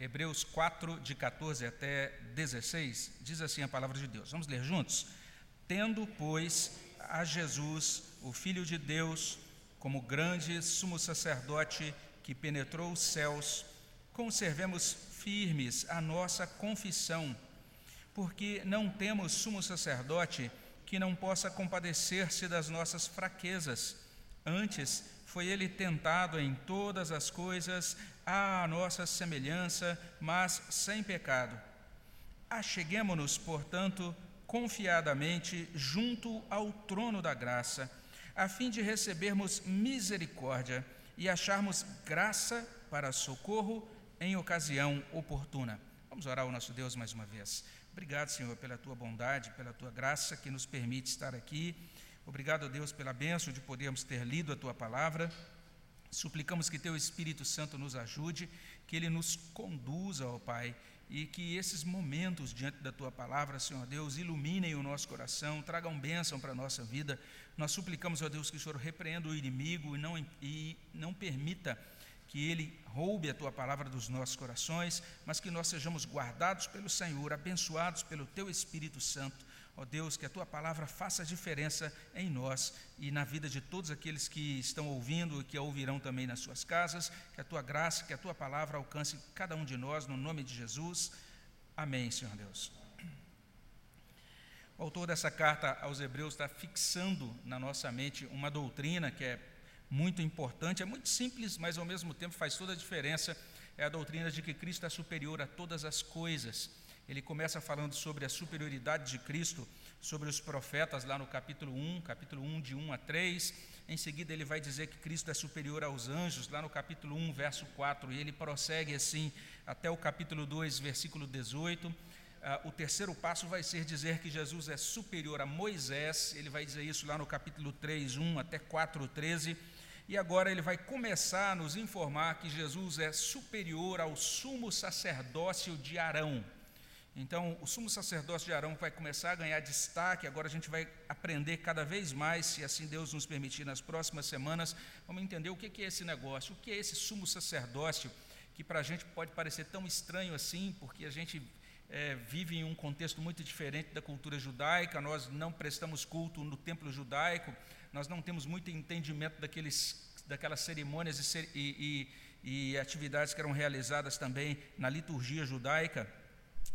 Hebreus 4, de 14 até 16, diz assim a palavra de Deus. Vamos ler juntos? Tendo, pois, a Jesus, o Filho de Deus, como grande sumo sacerdote que penetrou os céus, conservemos firmes a nossa confissão, porque não temos sumo sacerdote que não possa compadecer-se das nossas fraquezas. Antes, foi ele tentado em todas as coisas à nossa semelhança, mas sem pecado. Acheguemo-nos, portanto, confiadamente junto ao trono da graça, a fim de recebermos misericórdia e acharmos graça para socorro em ocasião oportuna. Vamos orar ao nosso Deus mais uma vez. Obrigado, Senhor, pela tua bondade, pela tua graça que nos permite estar aqui. Obrigado, Deus, pela bênção de podermos ter lido a tua palavra. Suplicamos que teu Espírito Santo nos ajude, que ele nos conduza, ó Pai, e que esses momentos diante da tua palavra, Senhor Deus, iluminem o nosso coração, tragam bênção para a nossa vida. Nós suplicamos, ó Deus, que o Senhor repreenda o inimigo e não, e não permita que ele roube a tua palavra dos nossos corações, mas que nós sejamos guardados pelo Senhor, abençoados pelo teu Espírito Santo. Ó Deus, que a tua palavra faça diferença em nós e na vida de todos aqueles que estão ouvindo e que a ouvirão também nas suas casas. Que a tua graça, que a tua palavra alcance cada um de nós, no nome de Jesus. Amém, Senhor Deus. O autor dessa carta aos Hebreus está fixando na nossa mente uma doutrina que é muito importante, é muito simples, mas ao mesmo tempo faz toda a diferença. É a doutrina de que Cristo é superior a todas as coisas. Ele começa falando sobre a superioridade de Cristo sobre os profetas, lá no capítulo 1, capítulo 1, de 1 a 3. Em seguida, ele vai dizer que Cristo é superior aos anjos, lá no capítulo 1, verso 4. E ele prossegue assim até o capítulo 2, versículo 18. Uh, ah, o terceiro passo vai ser dizer que Jesus é superior a Moisés. Ele vai dizer isso lá no capítulo 3, 1 até 4, 13. E agora ele vai começar a nos informar que Jesus é superior ao sumo sacerdócio de Arão. Então, o sumo sacerdócio de Arão vai começar a ganhar destaque. Agora a gente vai aprender cada vez mais, se assim Deus nos permitir, nas próximas semanas. Vamos entender o que é esse negócio, o que é esse sumo sacerdócio, que para a gente pode parecer tão estranho assim, porque a gente é, vive em um contexto muito diferente da cultura judaica. Nós não prestamos culto no templo judaico nós não temos muito entendimento daqueles, daquelas cerimônias e, e, e atividades que eram realizadas também na liturgia judaica.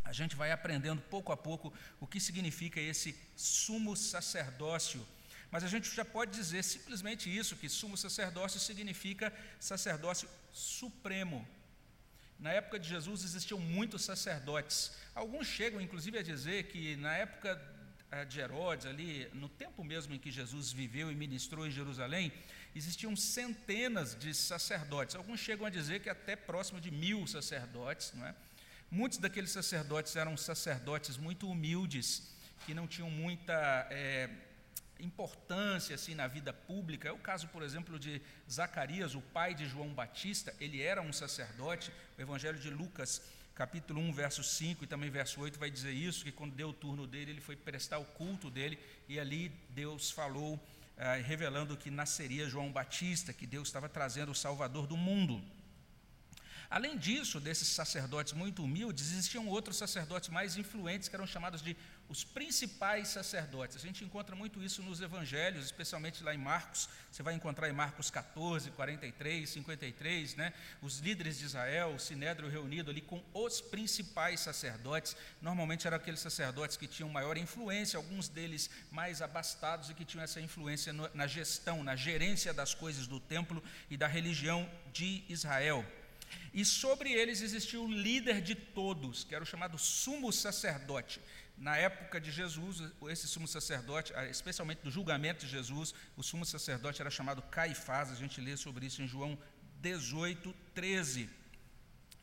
A gente vai aprendendo pouco a pouco o que significa esse sumo sacerdócio. Mas a gente já pode dizer simplesmente isso: que sumo sacerdócio significa sacerdócio supremo. Na época de Jesus existiam muitos sacerdotes. Alguns chegam, inclusive, a dizer que na época eh, de Herodes, ali, no tempo mesmo em que Jesus viveu e ministrou em Jerusalém, existiam centenas de sacerdotes. Alguns chegam a dizer que até próximo de mil sacerdotes. Não é? Muitos daqueles sacerdotes eram sacerdotes muito humildes, que não tinham muita é, importância assim na vida pública. É o caso, por exemplo, de Zacarias, o pai de João Batista. Ele era um sacerdote. O Evangelho de Lucas capítulo 1, verso 5 e também verso 8 vai dizer isso, que quando deu o turno dele, ele foi prestar o culto dele, e ali Deus falou, eh, revelando que nasceria João Batista, que Deus estava trazendo o Salvador do mundo. Além disso, desses sacerdotes muito humildes, existiam outros sacerdotes mais influentes que eram chamados de os principais sacerdotes. A gente encontra muito isso nos evangelhos, especialmente lá em Marcos. Você vai encontrar em Marcos 14, 43, 53, né? Os líderes de Israel, o sinédrio reunido ali com os principais sacerdotes. Normalmente eram aqueles sacerdotes que tinham maior influência, alguns deles mais abastados e que tinham essa influência na gestão, na gerência das coisas do templo e da religião de Israel. E sobre eles existia o líder de todos, que era o chamado sumo sacerdote. Na época de Jesus, esse sumo sacerdote, ah, especialmente do julgamento de Jesus, o sumo sacerdote era chamado Caifás, a gente lê sobre isso em João 18, 13.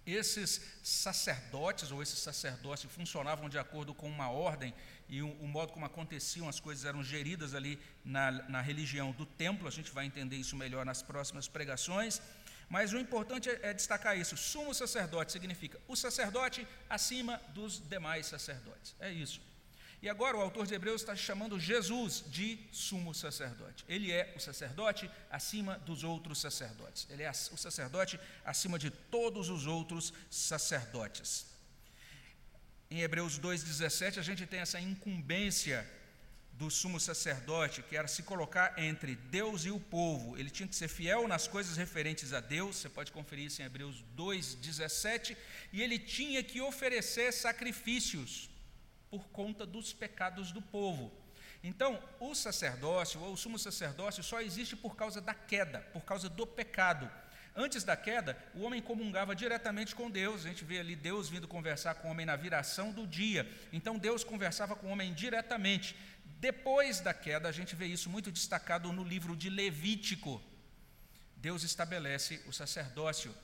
Esses sacerdotes, ou esses sacerdócios, funcionavam de acordo com uma ordem e o, o modo como aconteciam as coisas eram geridas ali na, na religião do templo, a gente vai entender isso melhor nas próximas pregações. Mas o importante é, é destacar isso: sumo sacerdote significa o sacerdote acima dos demais sacerdotes. É isso. E agora o autor de Hebreus está chamando Jesus de sumo sacerdote. Ele é o sacerdote acima dos outros sacerdotes. Ele é o sacerdote acima de todos os outros sacerdotes. Em Hebreus 2,17, a gente tem essa incumbência do sumo sacerdote, que era se colocar entre Deus e o povo. Ele tinha que ser fiel nas coisas referentes a Deus, você pode conferir isso em Hebreus 2,17, e ele tinha que oferecer sacrifícios por conta dos pecados do povo. Então, o sacerdócio, ou o sumo sacerdócio, só existe por causa da queda, por causa do pecado. Antes da queda, o homem comungava diretamente com Deus. A gente vê ali Deus vindo conversar com o homem na viração do dia. Então, Deus conversava com o homem diretamente. Depois da queda, a gente vê isso muito destacado no livro de Levítico. Deus estabelece o sacerdócio.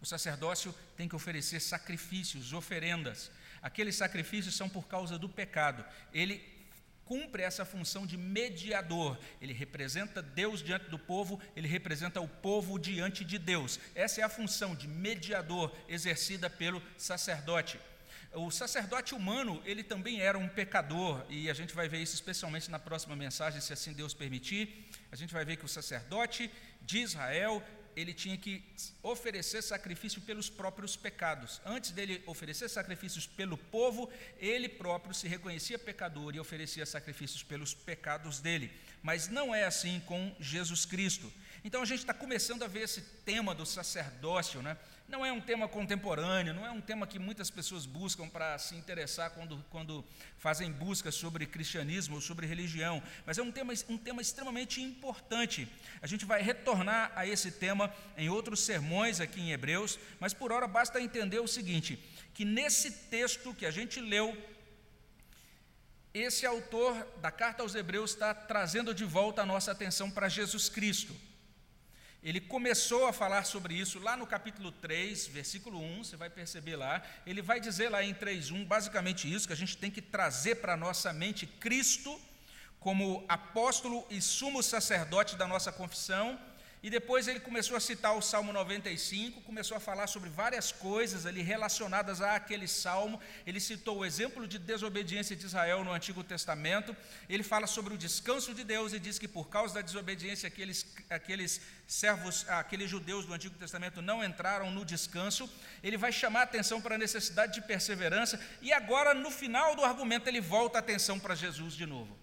O sacerdócio tem que oferecer sacrifícios, oferendas. Aqueles sacrifícios são por causa do pecado. Ele cumpre essa função de mediador. Ele representa Deus diante do povo, ele representa o povo diante de Deus. Essa é a função de mediador exercida pelo sacerdote. O sacerdote humano, ele também era um pecador, e a gente vai ver isso especialmente na próxima mensagem, se assim Deus permitir. A gente vai ver que o sacerdote de Israel, ele tinha que oferecer sacrifício pelos próprios pecados. Antes dele oferecer sacrifícios pelo povo, ele próprio se reconhecia pecador e oferecia sacrifícios pelos pecados dele. Mas não é assim com Jesus Cristo. Então a gente está começando a ver esse tema do sacerdócio, né? Não é um tema contemporâneo, não é um tema que muitas pessoas buscam para se interessar quando, quando fazem buscas sobre cristianismo ou sobre religião, mas é um tema, um tema extremamente importante. A gente vai retornar a esse tema em outros sermões aqui em Hebreus, mas por hora basta entender o seguinte: que nesse texto que a gente leu, esse autor da carta aos Hebreus está trazendo de volta a nossa atenção para Jesus Cristo. Ele começou a falar sobre isso lá no capítulo 3, versículo 1, você vai perceber lá. Ele vai dizer lá em 3:1 basicamente isso, que a gente tem que trazer para nossa mente Cristo como apóstolo e sumo sacerdote da nossa confissão e depois ele começou a citar o Salmo 95, começou a falar sobre várias coisas ali relacionadas àquele salmo. Ele citou o exemplo de desobediência de Israel no Antigo Testamento. Ele fala sobre o descanso de Deus e diz que por causa da desobediência aqueles, aqueles servos, aqueles judeus do Antigo Testamento não entraram no descanso. Ele vai chamar a atenção para a necessidade de perseverança e agora no final do argumento ele volta a atenção para Jesus de novo.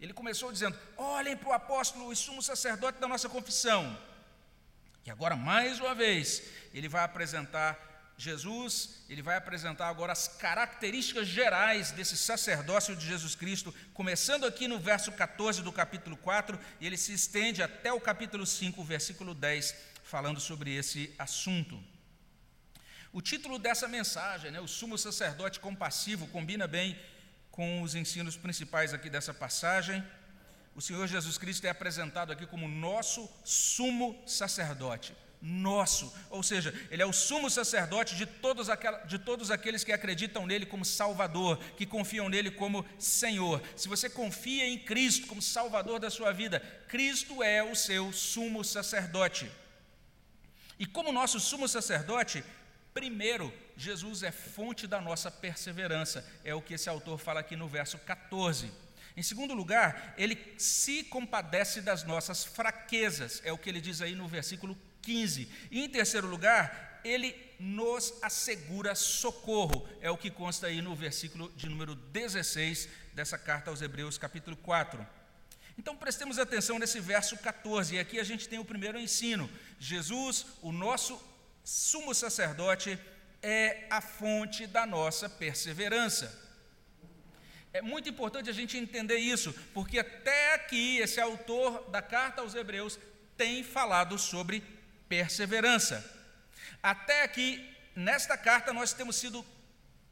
Ele começou dizendo: olhem para o apóstolo e sumo sacerdote da nossa confissão. E agora, mais uma vez, ele vai apresentar Jesus, ele vai apresentar agora as características gerais desse sacerdócio de Jesus Cristo, começando aqui no verso 14 do capítulo 4, e ele se estende até o capítulo 5, versículo 10, falando sobre esse assunto. O título dessa mensagem, né, o sumo sacerdote compassivo, combina bem com os ensinos principais aqui dessa passagem. O Senhor Jesus Cristo é apresentado aqui como nosso sumo sacerdote. Nosso, ou seja, Ele é o sumo sacerdote de todos, de todos aqueles que acreditam nele como Salvador, que confiam nele como Senhor. Se você confia em Cristo como Salvador da sua vida, Cristo é o seu sumo sacerdote. E como nosso sumo sacerdote, Primeiro, Jesus é fonte da nossa perseverança, é o que esse autor fala aqui no verso 14. Em segundo lugar, ele se compadece das nossas fraquezas, é o que ele diz aí no versículo 15. E em terceiro lugar, ele nos assegura socorro, é o que consta aí no versículo de número 16 dessa carta aos Hebreus, capítulo 4. Então prestemos atenção nesse verso 14, e aqui a gente tem o primeiro ensino: Jesus, o nosso sumo sacerdote é a fonte da nossa perseverança. É muito importante a gente entender isso, porque até aqui esse autor da carta aos Hebreus tem falado sobre perseverança. Até aqui, nesta carta, nós temos sido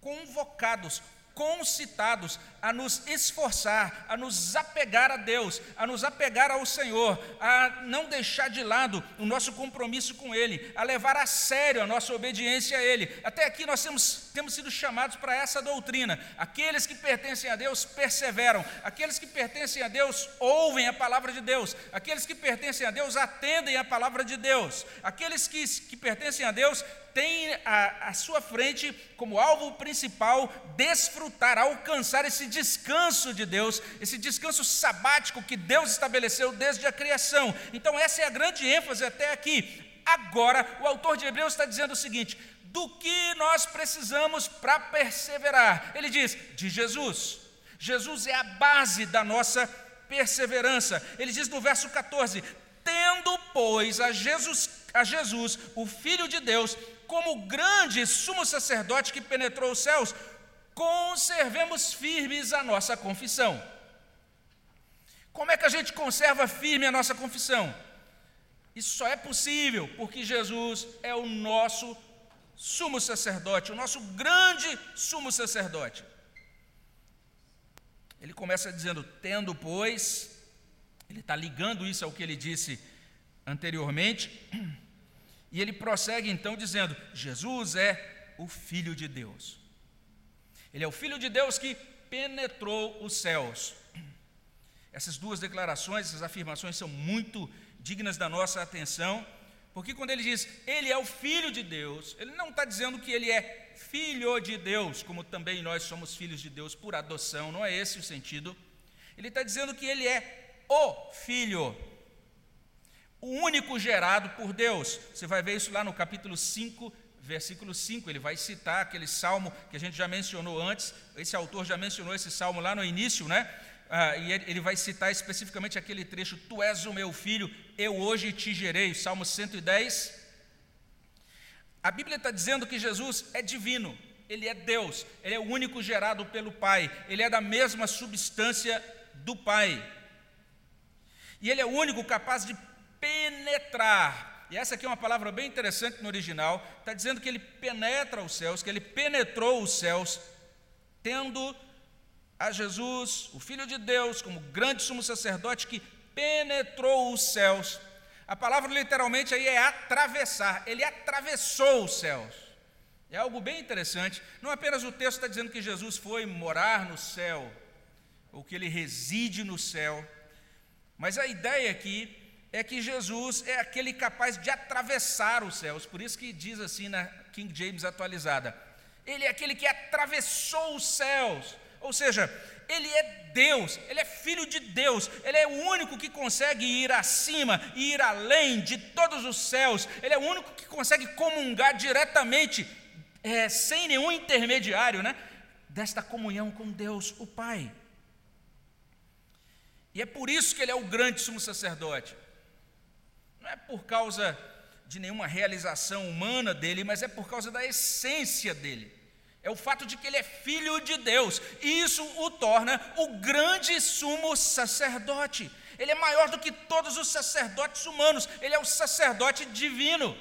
convocados, concitados a nos esforçar, a nos apegar a Deus, a nos apegar ao Senhor, a não deixar de lado o nosso compromisso com Ele, a levar a sério a nossa obediência a Ele. Até aqui nós temos, temos sido chamados para essa doutrina. Aqueles que pertencem a Deus perseveram, aqueles que pertencem a Deus ouvem a palavra de Deus, aqueles que pertencem a Deus atendem a palavra de Deus, aqueles que, que pertencem a Deus tem à, sua frente como alvo principal desfrutar, alcançar esse descanso de Deus, esse descanso sabático que Deus estabeleceu desde a criação. Então, essa é a grande ênfase até aqui. Agora, o autor de Hebreus está dizendo o seguinte: do que nós precisamos para perseverar? Ele diz: de Jesus. Jesus é a base da nossa perseverança. Ele diz no verso 14: Tendo, pois, a Jesus, a Jesus, o Filho de Deus, como grande sumo sacerdote que penetrou os céus, conservemos firmes a nossa confissão. Como é que a gente conserva firme a nossa confissão? Isso só é possível porque Jesus é o nosso sumo sacerdote, o nosso grande sumo sacerdote. Ele começa dizendo: Tendo, pois, ele está ligando isso ao que ele disse anteriormente, e ele prossegue então dizendo: Jesus é o Filho de Deus. Ele é o Filho de Deus que penetrou os céus. Essas duas declarações, essas afirmações são muito dignas da nossa atenção, porque quando ele diz ele é o Filho de Deus, ele não está dizendo que ele é filho de Deus, como também nós somos filhos de Deus por adoção, não é esse o sentido. Ele está dizendo que ele é o Filho, o único gerado por Deus. Você vai ver isso lá no capítulo 5, versículo 5. Ele vai citar aquele salmo que a gente já mencionou antes. Esse autor já mencionou esse salmo lá no início, né? Ah, e ele vai citar especificamente aquele trecho: Tu és o meu filho, eu hoje te gerei. Salmo 110, a Bíblia está dizendo que Jesus é divino, ele é Deus, ele é o único gerado pelo Pai, ele é da mesma substância do Pai. E ele é o único capaz de penetrar. E essa aqui é uma palavra bem interessante no original, está dizendo que ele penetra os céus, que ele penetrou os céus, tendo a Jesus, o Filho de Deus, como grande sumo sacerdote que penetrou os céus a palavra literalmente aí é atravessar. Ele atravessou os céus. É algo bem interessante. Não apenas o texto está dizendo que Jesus foi morar no céu, ou que ele reside no céu, mas a ideia aqui é que Jesus é aquele capaz de atravessar os céus. Por isso que diz assim na King James atualizada: Ele é aquele que atravessou os céus. Ou seja, ele é Deus, ele é filho de Deus, ele é o único que consegue ir acima e ir além de todos os céus, ele é o único que consegue comungar diretamente, é, sem nenhum intermediário, né? Desta comunhão com Deus, o Pai. E é por isso que ele é o grande sumo sacerdote. Não é por causa de nenhuma realização humana dele, mas é por causa da essência dele é o fato de que ele é filho de Deus, e isso o torna o grande sumo sacerdote. Ele é maior do que todos os sacerdotes humanos, ele é o sacerdote divino,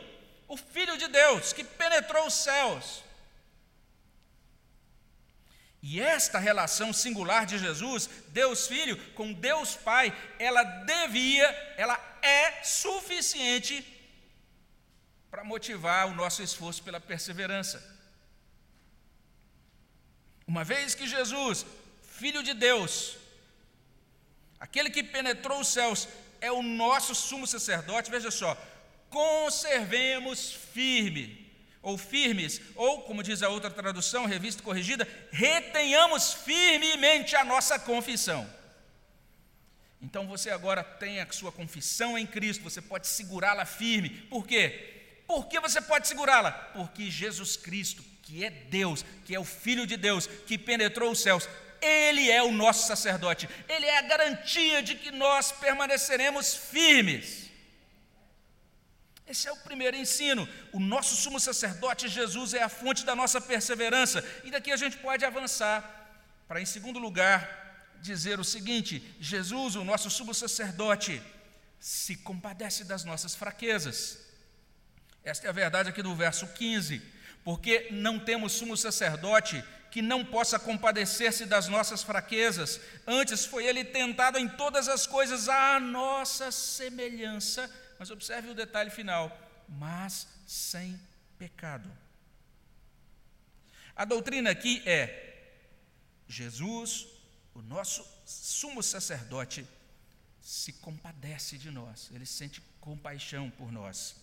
o filho de Deus que penetrou os céus. E esta relação singular de Jesus, Deus Filho, com Deus Pai, ela devia, ela é suficiente para motivar o nosso esforço pela perseverança. Uma vez que Jesus, Filho de Deus, aquele que penetrou os céus, é o nosso sumo sacerdote, veja só, conservemos firme, ou firmes, ou, como diz a outra tradução, revista corrigida, retenhamos firmemente a nossa confissão. Então você agora tem a sua confissão em Cristo, você pode segurá-la firme. Por quê? Por que você pode segurá-la? Porque Jesus Cristo que é Deus, que é o Filho de Deus, que penetrou os céus, ele é o nosso sacerdote, ele é a garantia de que nós permaneceremos firmes. Esse é o primeiro ensino. O nosso sumo sacerdote Jesus é a fonte da nossa perseverança. E daqui a gente pode avançar para, em segundo lugar, dizer o seguinte: Jesus, o nosso sumo sacerdote, se compadece das nossas fraquezas. Esta é a verdade aqui do verso 15 porque não temos sumo sacerdote que não possa compadecer-se das nossas fraquezas. Antes foi ele tentado em todas as coisas à nossa semelhança. Mas observe o detalhe final: mas sem pecado. A doutrina aqui é: Jesus, o nosso sumo sacerdote, se compadece de nós, ele sente compaixão por nós.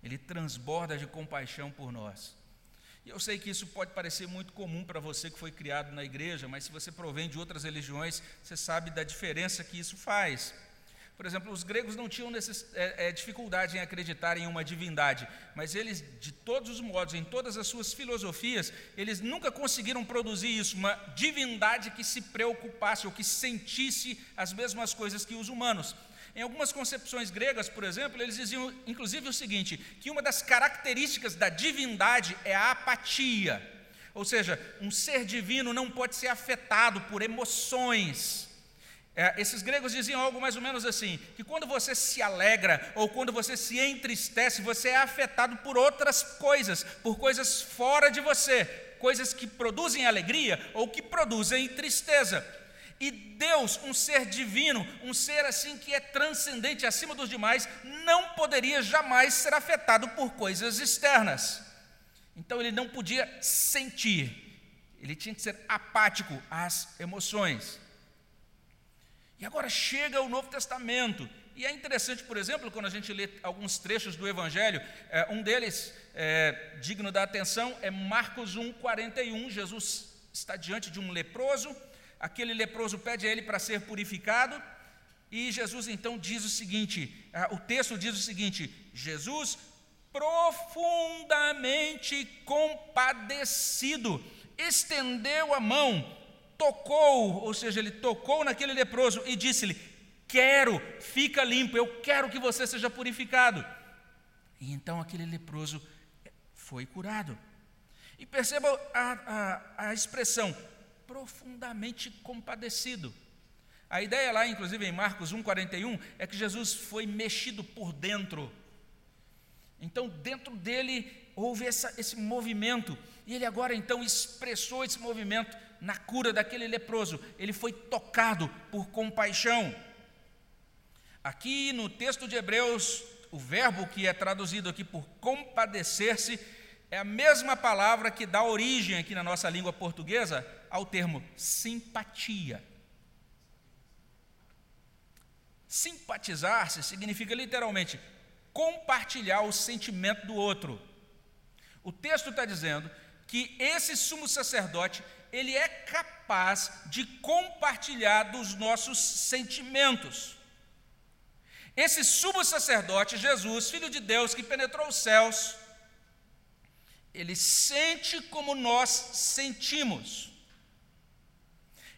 Ele transborda de compaixão por nós. E eu sei que isso pode parecer muito comum para você que foi criado na igreja, mas se você provém de outras religiões, você sabe da diferença que isso faz. Por exemplo, os gregos não tinham necess, é, é, dificuldade em acreditar em uma divindade, mas eles, de todos os modos, em todas as suas filosofias, eles nunca conseguiram produzir isso, uma divindade que se preocupasse ou que sentisse as mesmas coisas que os humanos. Em algumas concepções gregas, por exemplo, eles diziam inclusive o seguinte: que uma das características da divindade é a apatia. Ou seja, um ser divino não pode ser afetado por emoções. É, esses gregos diziam algo mais ou menos assim: que quando você se alegra ou quando você se entristece, você é afetado por outras coisas, por coisas fora de você, coisas que produzem alegria ou que produzem tristeza. E Deus, um ser divino, um ser assim que é transcendente acima dos demais, não poderia jamais ser afetado por coisas externas. Então ele não podia sentir, ele tinha que ser apático às emoções. E agora chega o Novo Testamento. E é interessante, por exemplo, quando a gente lê alguns trechos do Evangelho, é, um deles é, digno da atenção é Marcos 1, 41. Jesus está diante de um leproso aquele leproso pede a ele para ser purificado, e Jesus então diz o seguinte: ah, o texto diz o seguinte: Jesus, profundamente compadecido, estendeu a mão, tocou, ou seja, ele tocou naquele leproso e disse-lhe: Quero, fica limpo, eu quero que você seja purificado. E então aquele leproso foi curado. E perceba a, a, a expressão profundamente compadecido. A ideia lá, inclusive em Marcos 1,41, é que Jesus foi mexido por dentro. Então, dentro dele houve essa, esse movimento, e ele agora então expressou esse movimento na cura daquele leproso. Ele foi tocado por compaixão. Aqui no texto de Hebreus, o verbo que é traduzido aqui por compadecer-se é a mesma palavra que dá origem aqui na nossa língua portuguesa ao termo simpatia. Simpatizar-se significa literalmente compartilhar o sentimento do outro. O texto está dizendo que esse sumo sacerdote ele é capaz de compartilhar dos nossos sentimentos. Esse sumo sacerdote, Jesus, filho de Deus, que penetrou os céus, ele sente como nós sentimos.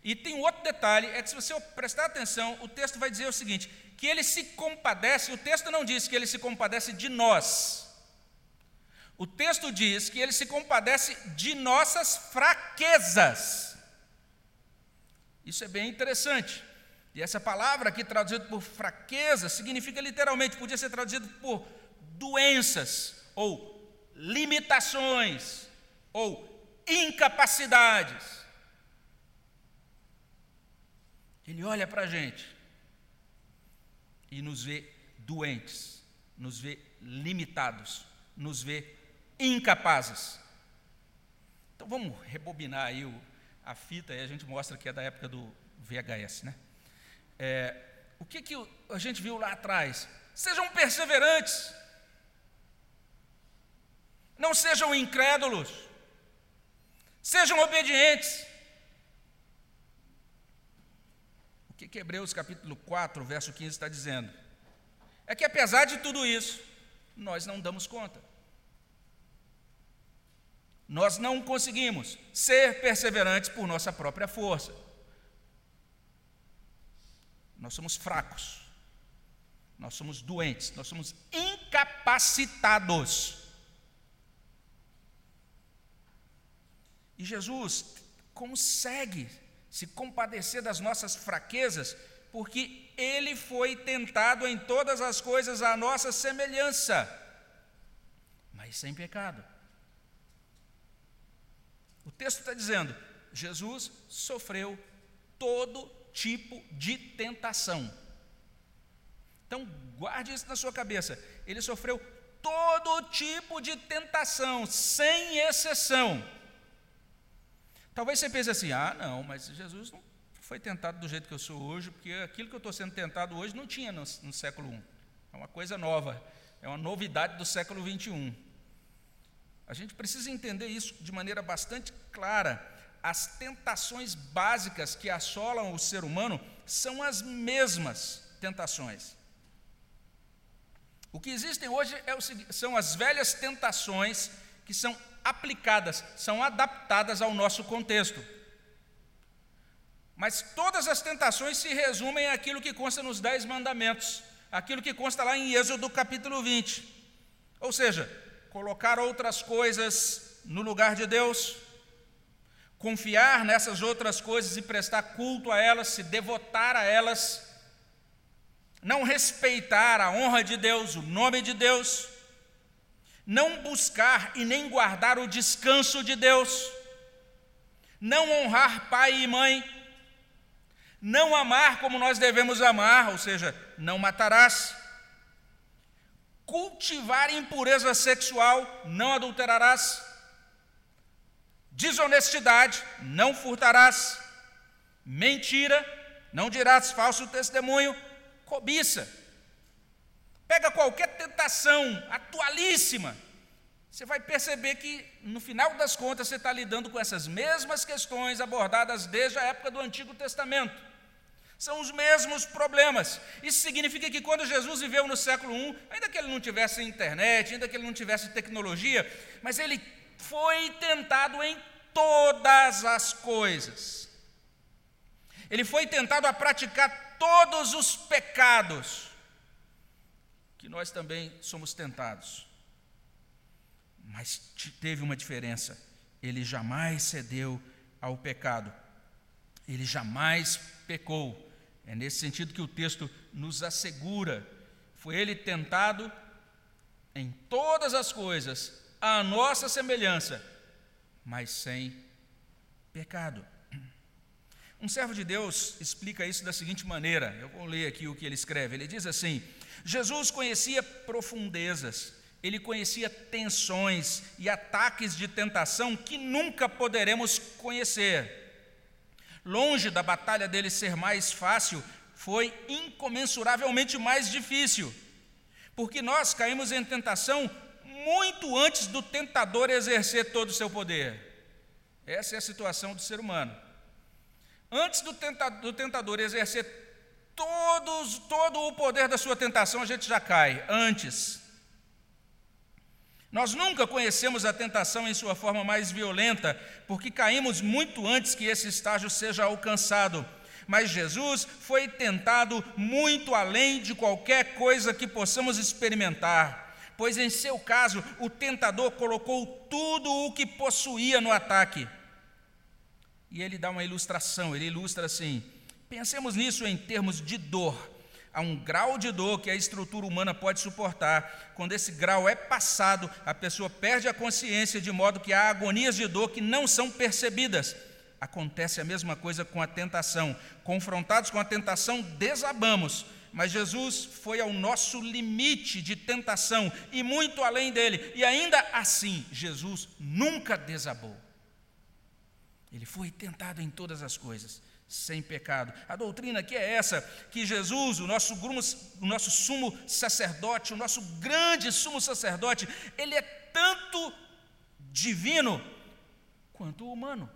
E tem outro detalhe, é que se você prestar atenção, o texto vai dizer o seguinte, que ele se compadece, o texto não diz que ele se compadece de nós. O texto diz que ele se compadece de nossas fraquezas. Isso é bem interessante. E essa palavra aqui traduzida por fraqueza significa literalmente, podia ser traduzido por doenças ou limitações ou incapacidades. Ele olha para a gente e nos vê doentes, nos vê limitados, nos vê incapazes. Então vamos rebobinar aí o, a fita e a gente mostra que é da época do VHS, né? É, o que, que a gente viu lá atrás? Sejam perseverantes, não sejam incrédulos. Sejam obedientes. O que, que Hebreus capítulo 4, verso 15 está dizendo? É que apesar de tudo isso, nós não damos conta. Nós não conseguimos ser perseverantes por nossa própria força. Nós somos fracos. Nós somos doentes, nós somos incapacitados. E Jesus consegue se compadecer das nossas fraquezas, porque ele foi tentado em todas as coisas à nossa semelhança, mas sem pecado. O texto está dizendo: Jesus sofreu todo tipo de tentação. Então, guarde isso na sua cabeça. Ele sofreu todo tipo de tentação, sem exceção. Talvez você pense assim: ah, não, mas Jesus não foi tentado do jeito que eu sou hoje, porque aquilo que eu estou sendo tentado hoje não tinha no, no século I. É uma coisa nova. é uma novidade do século 21. A gente precisa entender isso de maneira bastante clara. As tentações básicas que assolam o ser humano são as mesmas tentações. O que existem hoje é o, são as velhas tentações que são aplicadas, são adaptadas ao nosso contexto. Mas todas as tentações se resumem àquilo que consta nos Dez Mandamentos, aquilo que consta lá em Êxodo capítulo 20. Ou seja, colocar outras coisas no lugar de Deus, confiar nessas outras coisas e prestar culto a elas, se devotar a elas, não respeitar a honra de Deus, o nome de Deus, não buscar e nem guardar o descanso de Deus, não honrar pai e mãe, não amar como nós devemos amar, ou seja, não matarás, cultivar impureza sexual, não adulterarás, desonestidade, não furtarás, mentira, não dirás falso testemunho, cobiça. Pega qualquer tentação atualíssima, você vai perceber que, no final das contas, você está lidando com essas mesmas questões abordadas desde a época do Antigo Testamento. São os mesmos problemas. Isso significa que quando Jesus viveu no século I, ainda que ele não tivesse internet, ainda que ele não tivesse tecnologia, mas ele foi tentado em todas as coisas. Ele foi tentado a praticar todos os pecados que nós também somos tentados. Mas teve uma diferença: ele jamais cedeu ao pecado, ele jamais pecou. É nesse sentido que o texto nos assegura. Foi ele tentado em todas as coisas, à nossa semelhança, mas sem pecado. Um servo de Deus explica isso da seguinte maneira: eu vou ler aqui o que ele escreve. Ele diz assim: Jesus conhecia profundezas, ele conhecia tensões e ataques de tentação que nunca poderemos conhecer. Longe da batalha dele ser mais fácil, foi incomensuravelmente mais difícil, porque nós caímos em tentação muito antes do tentador exercer todo o seu poder. Essa é a situação do ser humano. Antes do tentador, do tentador exercer todos, todo o poder da sua tentação, a gente já cai antes. Nós nunca conhecemos a tentação em sua forma mais violenta, porque caímos muito antes que esse estágio seja alcançado. Mas Jesus foi tentado muito além de qualquer coisa que possamos experimentar, pois em seu caso o tentador colocou tudo o que possuía no ataque. E ele dá uma ilustração, ele ilustra assim: Pensemos nisso em termos de dor. Há um grau de dor que a estrutura humana pode suportar. Quando esse grau é passado, a pessoa perde a consciência, de modo que há agonias de dor que não são percebidas. Acontece a mesma coisa com a tentação. Confrontados com a tentação, desabamos. Mas Jesus foi ao nosso limite de tentação e muito além dele. E ainda assim, Jesus nunca desabou. Ele foi tentado em todas as coisas sem pecado. A doutrina aqui é essa: que Jesus, o nosso, o nosso sumo sacerdote, o nosso grande sumo sacerdote, ele é tanto divino quanto humano.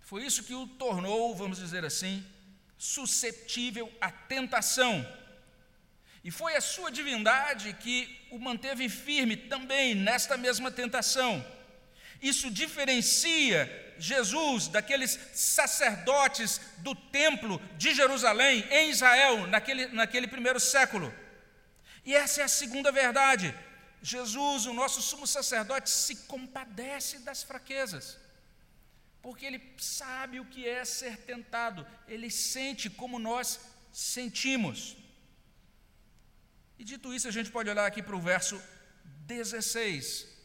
Foi isso que o tornou, vamos dizer assim, suscetível à tentação. E foi a sua divindade que o manteve firme também nesta mesma tentação. Isso diferencia Jesus daqueles sacerdotes do templo de Jerusalém, em Israel, naquele, naquele primeiro século. E essa é a segunda verdade. Jesus, o nosso sumo sacerdote, se compadece das fraquezas, porque ele sabe o que é ser tentado, ele sente como nós sentimos. E dito isso, a gente pode olhar aqui para o verso 16.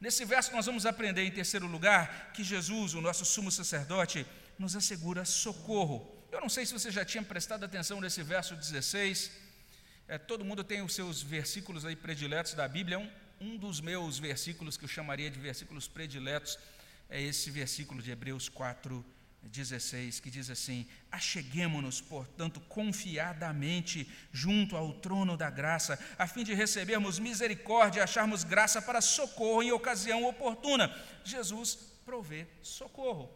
Nesse verso, nós vamos aprender, em terceiro lugar, que Jesus, o nosso sumo sacerdote, nos assegura socorro. Eu não sei se você já tinha prestado atenção nesse verso 16. É, todo mundo tem os seus versículos aí prediletos da Bíblia. Um, um dos meus versículos que eu chamaria de versículos prediletos é esse versículo de Hebreus 4, 16, que diz assim: Acheguemo-nos, portanto, confiadamente junto ao trono da graça, a fim de recebermos misericórdia e acharmos graça para socorro em ocasião oportuna. Jesus provê socorro.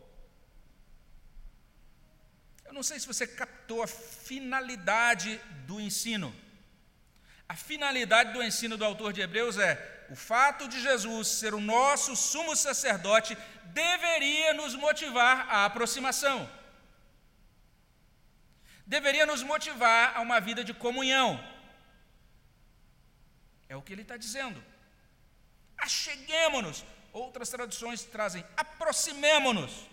Eu não sei se você captou a finalidade do ensino. A finalidade do ensino do autor de Hebreus é o fato de Jesus ser o nosso sumo sacerdote deveria nos motivar à aproximação. Deveria nos motivar a uma vida de comunhão. É o que ele está dizendo. Acheguemos-nos. Outras traduções trazem aproximemo-nos.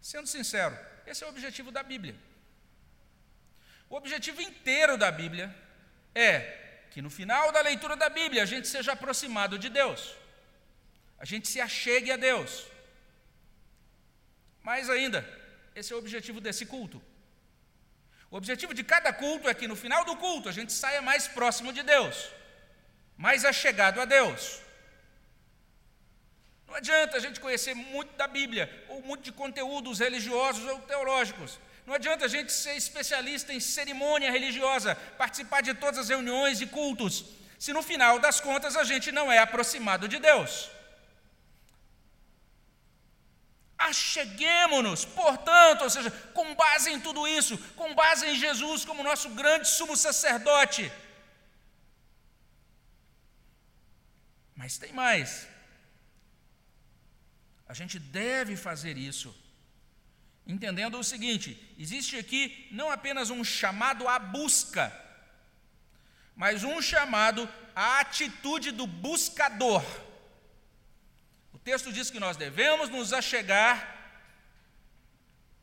Sendo sincero, esse é o objetivo da Bíblia. O objetivo inteiro da Bíblia é que no final da leitura da Bíblia a gente seja aproximado de Deus a gente se achegue a Deus. Mais ainda, esse é o objetivo desse culto. O objetivo de cada culto é que no final do culto a gente saia mais próximo de Deus, mais achegado a Deus. Não adianta a gente conhecer muito da Bíblia, ou muito de conteúdos religiosos ou teológicos. Não adianta a gente ser especialista em cerimônia religiosa, participar de todas as reuniões e cultos, se no final das contas a gente não é aproximado de Deus. Acheguemos-nos, portanto, ou seja, com base em tudo isso, com base em Jesus como nosso grande sumo sacerdote. Mas tem mais. A gente deve fazer isso, entendendo o seguinte: existe aqui não apenas um chamado à busca, mas um chamado à atitude do buscador texto diz que nós devemos nos achegar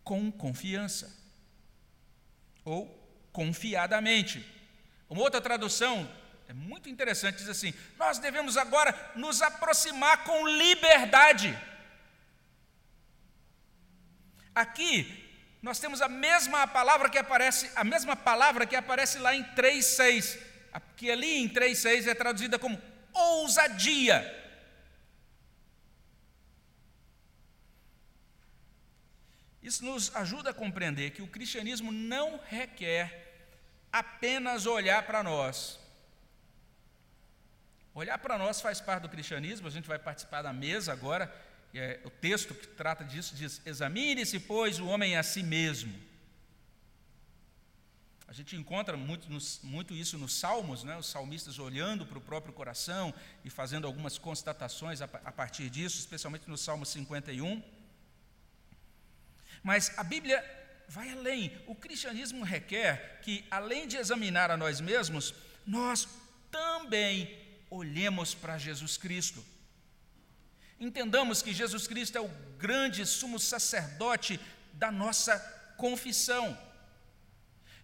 com confiança ou confiadamente. Uma outra tradução é muito interessante, diz assim: nós devemos agora nos aproximar com liberdade. Aqui nós temos a mesma palavra que aparece, a mesma palavra que aparece lá em 3:6, que ali em 3:6 é traduzida como ousadia. Isso nos ajuda a compreender que o cristianismo não requer apenas olhar para nós. Olhar para nós faz parte do cristianismo, a gente vai participar da mesa agora. É, o texto que trata disso diz: Examine-se, pois, o homem a si mesmo. A gente encontra muito, muito isso nos Salmos, né? os salmistas olhando para o próprio coração e fazendo algumas constatações a, a partir disso, especialmente no Salmo 51. Mas a Bíblia vai além. O cristianismo requer que, além de examinar a nós mesmos, nós também olhemos para Jesus Cristo. Entendamos que Jesus Cristo é o grande sumo sacerdote da nossa confissão.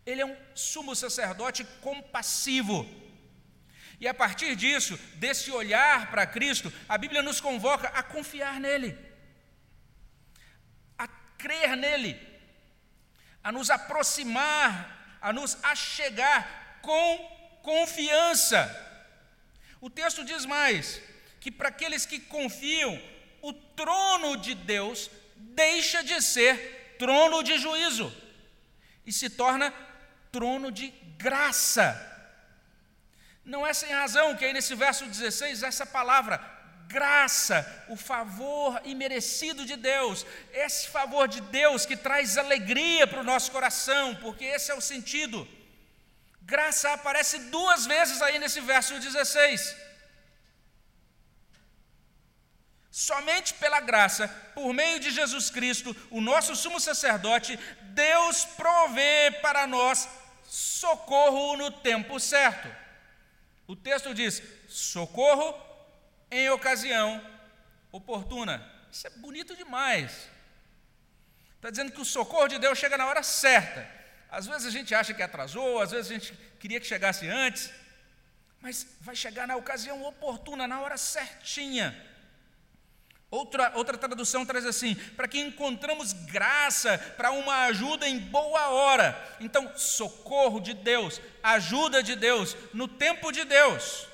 Ele é um sumo sacerdote compassivo. E a partir disso, desse olhar para Cristo, a Bíblia nos convoca a confiar nele crer nele, a nos aproximar, a nos achegar com confiança. O texto diz mais: que para aqueles que confiam, o trono de Deus deixa de ser trono de juízo e se torna trono de graça. Não é sem razão que aí nesse verso 16 essa palavra graça, o favor imerecido de Deus, esse favor de Deus que traz alegria para o nosso coração, porque esse é o sentido. Graça aparece duas vezes aí nesse verso 16. Somente pela graça, por meio de Jesus Cristo, o nosso sumo sacerdote, Deus provê para nós socorro no tempo certo. O texto diz: socorro em ocasião oportuna. Isso é bonito demais. Está dizendo que o socorro de Deus chega na hora certa. Às vezes a gente acha que atrasou, às vezes a gente queria que chegasse antes, mas vai chegar na ocasião oportuna, na hora certinha. Outra, outra tradução traz assim: para que encontramos graça para uma ajuda em boa hora. Então, socorro de Deus, ajuda de Deus, no tempo de Deus.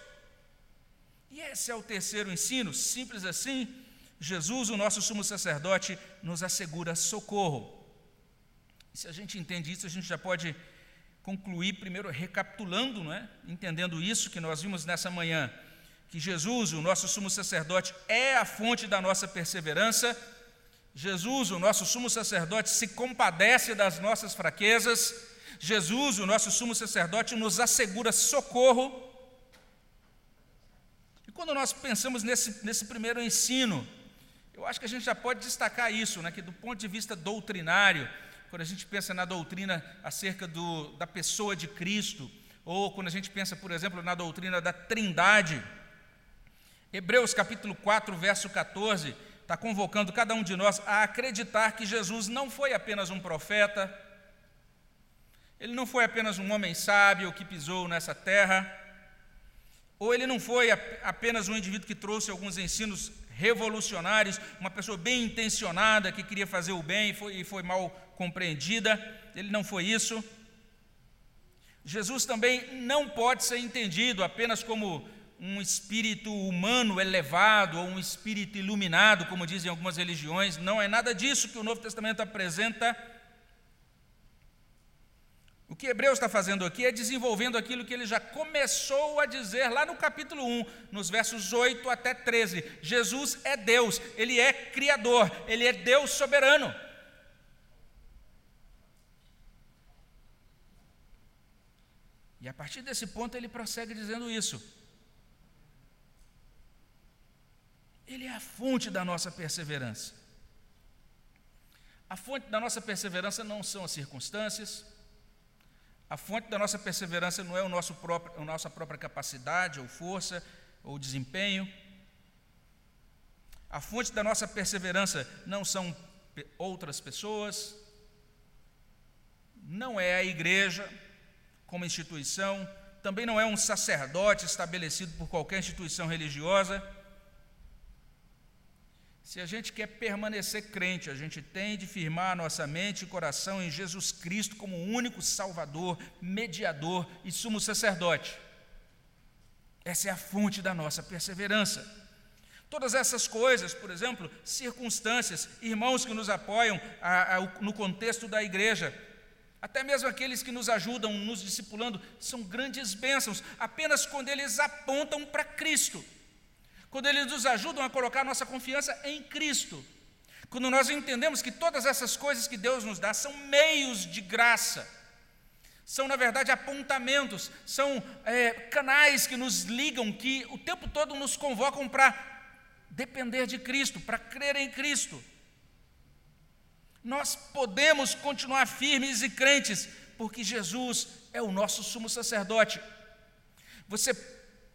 E esse é o terceiro ensino, simples assim. Jesus, o nosso sumo sacerdote, nos assegura socorro. Se a gente entende isso, a gente já pode concluir primeiro recapitulando, não é? entendendo isso que nós vimos nessa manhã, que Jesus, o nosso sumo sacerdote, é a fonte da nossa perseverança. Jesus, o nosso sumo sacerdote, se compadece das nossas fraquezas. Jesus, o nosso sumo sacerdote, nos assegura socorro. Quando nós pensamos nesse, nesse primeiro ensino, eu acho que a gente já pode destacar isso, né, que do ponto de vista doutrinário, quando a gente pensa na doutrina acerca do, da pessoa de Cristo, ou quando a gente pensa, por exemplo, na doutrina da Trindade, Hebreus capítulo 4, verso 14, está convocando cada um de nós a acreditar que Jesus não foi apenas um profeta, ele não foi apenas um homem sábio que pisou nessa terra, ou ele não foi apenas um indivíduo que trouxe alguns ensinos revolucionários, uma pessoa bem intencionada que queria fazer o bem e foi, e foi mal compreendida. Ele não foi isso. Jesus também não pode ser entendido apenas como um espírito humano elevado ou um espírito iluminado, como dizem algumas religiões. Não é nada disso que o Novo Testamento apresenta o que Hebreus está fazendo aqui é desenvolvendo aquilo que ele já começou a dizer lá no capítulo 1, nos versos 8 até 13. Jesus é Deus, ele é Criador, ele é Deus soberano. E a partir desse ponto ele prossegue dizendo isso. Ele é a fonte da nossa perseverança. A fonte da nossa perseverança não são as circunstâncias, a fonte da nossa perseverança não é o nosso próprio, a nossa própria capacidade, ou força, ou desempenho. A fonte da nossa perseverança não são outras pessoas, não é a igreja como instituição, também não é um sacerdote estabelecido por qualquer instituição religiosa. Se a gente quer permanecer crente, a gente tem de firmar nossa mente e coração em Jesus Cristo como único Salvador, mediador e sumo sacerdote. Essa é a fonte da nossa perseverança. Todas essas coisas, por exemplo, circunstâncias, irmãos que nos apoiam a, a, no contexto da igreja, até mesmo aqueles que nos ajudam, nos discipulando, são grandes bênçãos, apenas quando eles apontam para Cristo quando eles nos ajudam a colocar nossa confiança em Cristo. Quando nós entendemos que todas essas coisas que Deus nos dá são meios de graça, são, na verdade, apontamentos, são é, canais que nos ligam, que o tempo todo nos convocam para depender de Cristo, para crer em Cristo. Nós podemos continuar firmes e crentes, porque Jesus é o nosso sumo sacerdote. Você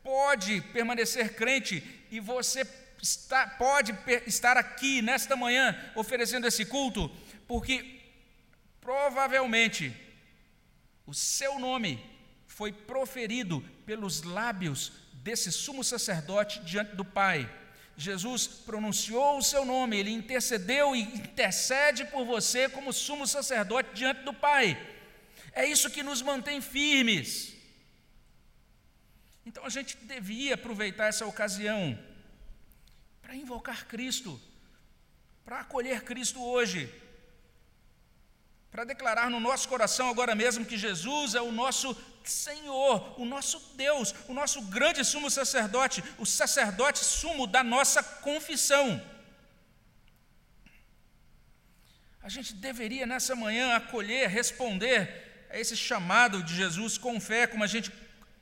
pode permanecer crente e você está, pode estar aqui nesta manhã oferecendo esse culto, porque provavelmente o seu nome foi proferido pelos lábios desse sumo sacerdote diante do Pai. Jesus pronunciou o seu nome, ele intercedeu e intercede por você como sumo sacerdote diante do Pai. É isso que nos mantém firmes. Então a gente devia aproveitar essa ocasião para invocar Cristo, para acolher Cristo hoje, para declarar no nosso coração agora mesmo que Jesus é o nosso Senhor, o nosso Deus, o nosso grande sumo sacerdote, o sacerdote sumo da nossa confissão. A gente deveria nessa manhã acolher, responder a esse chamado de Jesus com fé, como a gente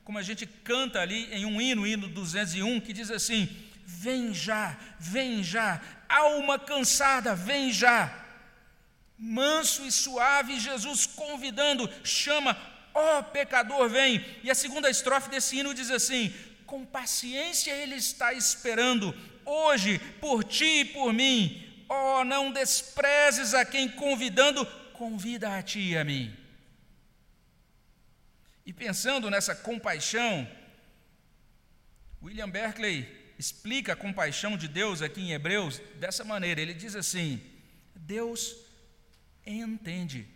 como a gente canta ali em um hino, hino 201, que diz assim: Vem já, vem já, alma cansada, vem já. Manso e suave, Jesus convidando, chama, ó oh, pecador, vem. E a segunda estrofe desse hino diz assim: Com paciência ele está esperando, hoje, por ti e por mim. Ó, oh, não desprezes a quem convidando, convida a ti e a mim. E pensando nessa compaixão, William Berkeley explica a compaixão de Deus aqui em Hebreus dessa maneira: ele diz assim, Deus entende.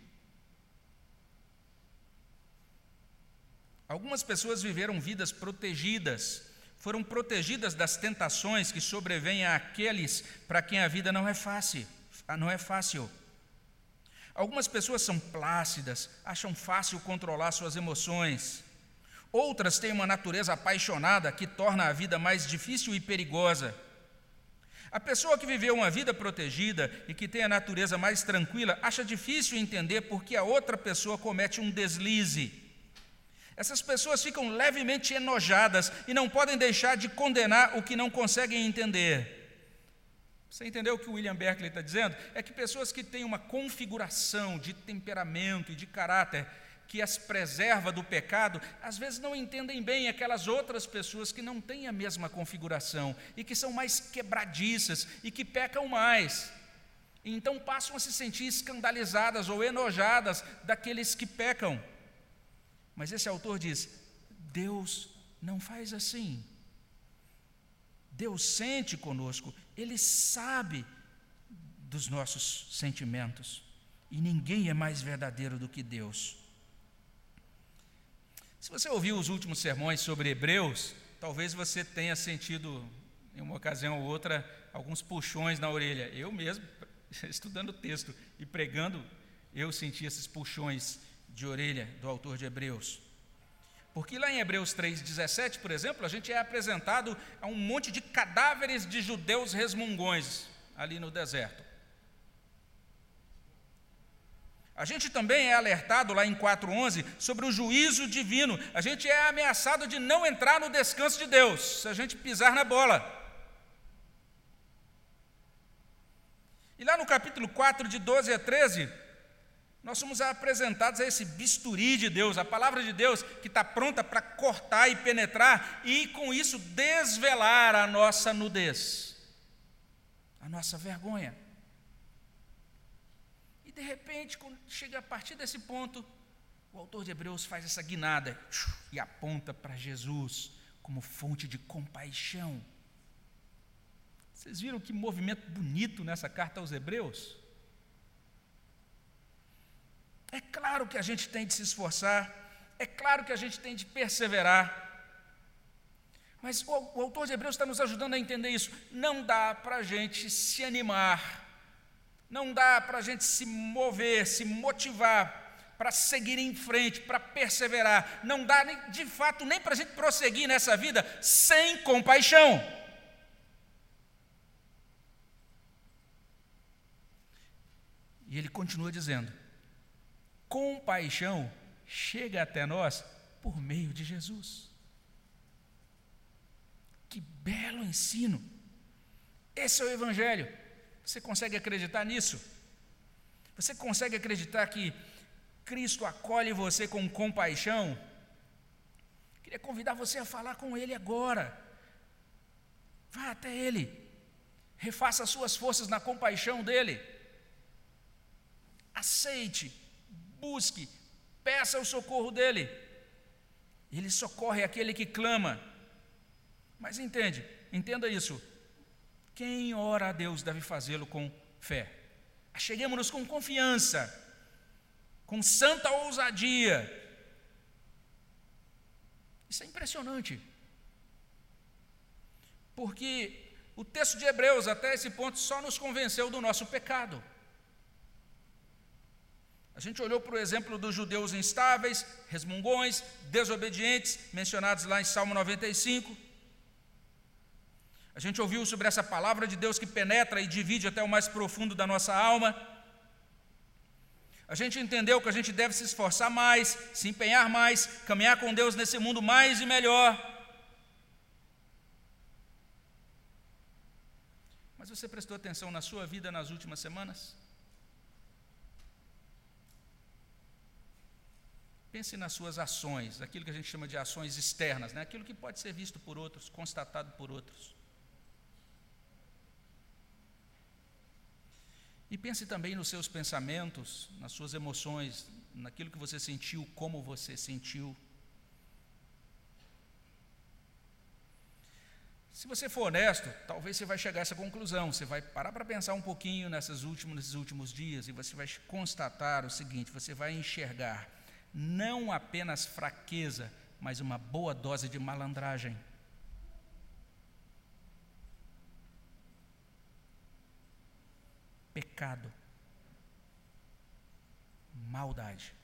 Algumas pessoas viveram vidas protegidas, foram protegidas das tentações que sobrevêm àqueles para quem a vida não é fácil, não é fácil. Algumas pessoas são plácidas, acham fácil controlar suas emoções. Outras têm uma natureza apaixonada que torna a vida mais difícil e perigosa. A pessoa que viveu uma vida protegida e que tem a natureza mais tranquila acha difícil entender por que a outra pessoa comete um deslize. Essas pessoas ficam levemente enojadas e não podem deixar de condenar o que não conseguem entender. Você entendeu o que o William Berkeley está dizendo? É que pessoas que têm uma configuração de temperamento e de caráter que as preserva do pecado, às vezes não entendem bem aquelas outras pessoas que não têm a mesma configuração e que são mais quebradiças e que pecam mais. Então passam a se sentir escandalizadas ou enojadas daqueles que pecam. Mas esse autor diz: Deus não faz assim. Deus sente conosco, Ele sabe dos nossos sentimentos. E ninguém é mais verdadeiro do que Deus. Se você ouviu os últimos sermões sobre Hebreus, talvez você tenha sentido, em uma ocasião ou outra, alguns puxões na orelha. Eu mesmo, estudando o texto e pregando, eu senti esses puxões de orelha do autor de Hebreus. Porque lá em Hebreus 3,17, por exemplo, a gente é apresentado a um monte de cadáveres de judeus resmungões ali no deserto. A gente também é alertado lá em 4:11 sobre o juízo divino. A gente é ameaçado de não entrar no descanso de Deus se a gente pisar na bola. E lá no capítulo 4 de 12 a 13, nós somos apresentados a esse bisturi de Deus, a palavra de Deus que está pronta para cortar e penetrar e com isso desvelar a nossa nudez, a nossa vergonha de repente, quando chega a partir desse ponto, o autor de Hebreus faz essa guinada e aponta para Jesus como fonte de compaixão. Vocês viram que movimento bonito nessa carta aos Hebreus? É claro que a gente tem de se esforçar, é claro que a gente tem de perseverar, mas o, o autor de Hebreus está nos ajudando a entender isso. Não dá para a gente se animar não dá para a gente se mover, se motivar para seguir em frente, para perseverar. Não dá, de fato, nem para a gente prosseguir nessa vida sem compaixão. E ele continua dizendo: compaixão chega até nós por meio de Jesus. Que belo ensino! Esse é o Evangelho. Você consegue acreditar nisso? Você consegue acreditar que Cristo acolhe você com compaixão? Queria convidar você a falar com Ele agora. Vá até Ele. Refaça as suas forças na compaixão dEle. Aceite, busque, peça o socorro dEle. Ele socorre aquele que clama. Mas entende, entenda isso. Quem ora a Deus deve fazê-lo com fé. Cheguemos-nos com confiança, com santa ousadia. Isso é impressionante. Porque o texto de Hebreus, até esse ponto, só nos convenceu do nosso pecado. A gente olhou para o exemplo dos judeus instáveis, resmungões, desobedientes, mencionados lá em Salmo 95. A gente ouviu sobre essa palavra de Deus que penetra e divide até o mais profundo da nossa alma. A gente entendeu que a gente deve se esforçar mais, se empenhar mais, caminhar com Deus nesse mundo mais e melhor. Mas você prestou atenção na sua vida nas últimas semanas? Pense nas suas ações, aquilo que a gente chama de ações externas, né? aquilo que pode ser visto por outros, constatado por outros. E pense também nos seus pensamentos, nas suas emoções, naquilo que você sentiu, como você sentiu. Se você for honesto, talvez você vai chegar a essa conclusão. Você vai parar para pensar um pouquinho nessas últimos, nesses últimos dias e você vai constatar o seguinte: você vai enxergar não apenas fraqueza, mas uma boa dose de malandragem. Pecado, maldade.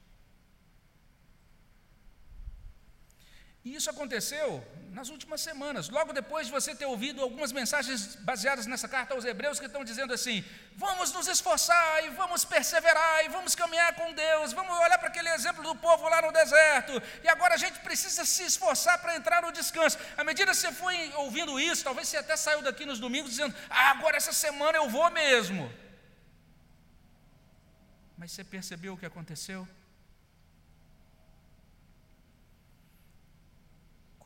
E isso aconteceu nas últimas semanas, logo depois de você ter ouvido algumas mensagens baseadas nessa carta aos Hebreus que estão dizendo assim: vamos nos esforçar e vamos perseverar e vamos caminhar com Deus, vamos olhar para aquele exemplo do povo lá no deserto, e agora a gente precisa se esforçar para entrar no descanso. À medida que você foi ouvindo isso, talvez você até saiu daqui nos domingos dizendo: ah, agora essa semana eu vou mesmo. Mas você percebeu o que aconteceu?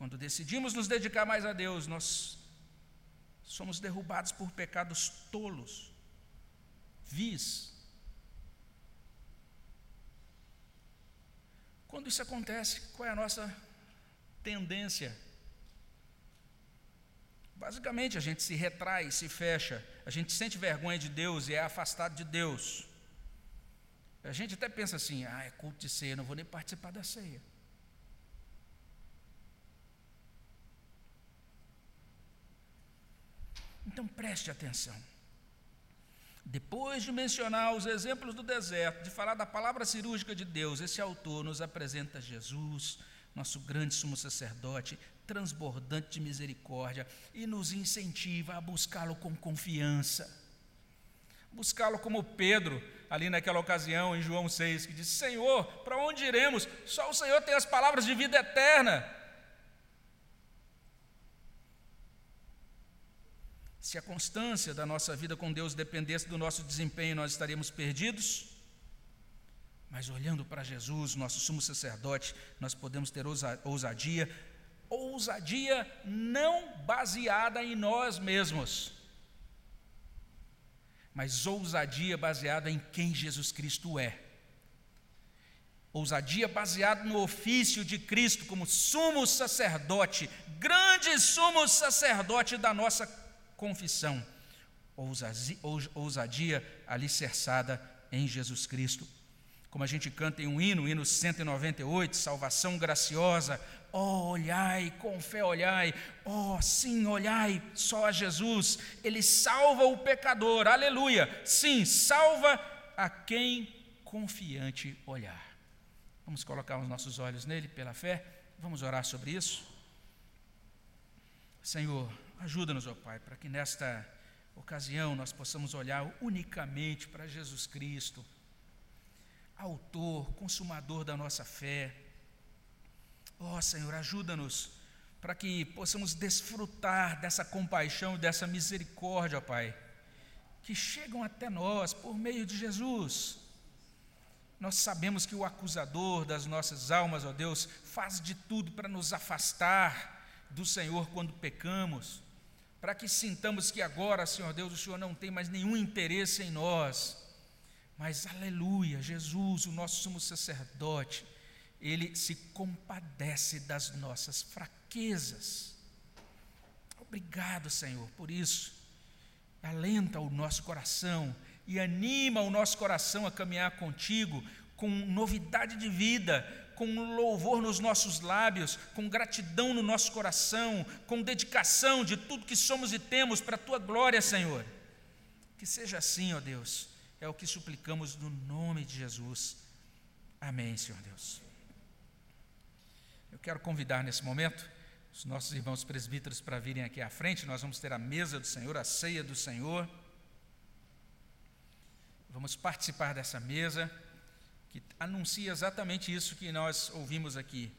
Quando decidimos nos dedicar mais a Deus, nós somos derrubados por pecados tolos, vis. Quando isso acontece, qual é a nossa tendência? Basicamente, a gente se retrai, se fecha, a gente sente vergonha de Deus e é afastado de Deus. A gente até pensa assim: ah, é culto de ceia, não vou nem participar da ceia. Então preste atenção. Depois de mencionar os exemplos do deserto, de falar da palavra cirúrgica de Deus, esse autor nos apresenta Jesus, nosso grande sumo sacerdote, transbordante de misericórdia, e nos incentiva a buscá-lo com confiança. Buscá-lo como Pedro, ali naquela ocasião, em João 6, que disse: Senhor, para onde iremos? Só o Senhor tem as palavras de vida eterna. Se a constância da nossa vida com Deus dependesse do nosso desempenho, nós estaríamos perdidos. Mas olhando para Jesus, nosso sumo sacerdote, nós podemos ter ousadia, ousadia não baseada em nós mesmos, mas ousadia baseada em quem Jesus Cristo é. Ousadia baseada no ofício de Cristo como sumo sacerdote, grande sumo sacerdote da nossa confissão, ousadia alicerçada em Jesus Cristo. Como a gente canta em um hino, hino 198, salvação graciosa, oh, olhai, com fé olhai, oh, sim, olhai só a Jesus, Ele salva o pecador, aleluia, sim, salva a quem confiante olhar. Vamos colocar os nossos olhos nele pela fé, vamos orar sobre isso. Senhor, Ajuda-nos, ó Pai, para que nesta ocasião nós possamos olhar unicamente para Jesus Cristo, Autor, Consumador da nossa fé. Ó Senhor, ajuda-nos para que possamos desfrutar dessa compaixão, dessa misericórdia, ó Pai, que chegam até nós por meio de Jesus. Nós sabemos que o acusador das nossas almas, ó Deus, faz de tudo para nos afastar do Senhor quando pecamos para que sintamos que agora, Senhor Deus, o Senhor não tem mais nenhum interesse em nós. Mas, aleluia, Jesus, o nosso sumo sacerdote, ele se compadece das nossas fraquezas. Obrigado, Senhor, por isso. Alenta o nosso coração e anima o nosso coração a caminhar contigo com novidade de vida, com louvor nos nossos lábios, com gratidão no nosso coração, com dedicação de tudo que somos e temos para a tua glória, Senhor. Que seja assim, ó Deus, é o que suplicamos no nome de Jesus. Amém, Senhor Deus. Eu quero convidar nesse momento os nossos irmãos presbíteros para virem aqui à frente, nós vamos ter a mesa do Senhor, a ceia do Senhor. Vamos participar dessa mesa que anuncia exatamente isso que nós ouvimos aqui.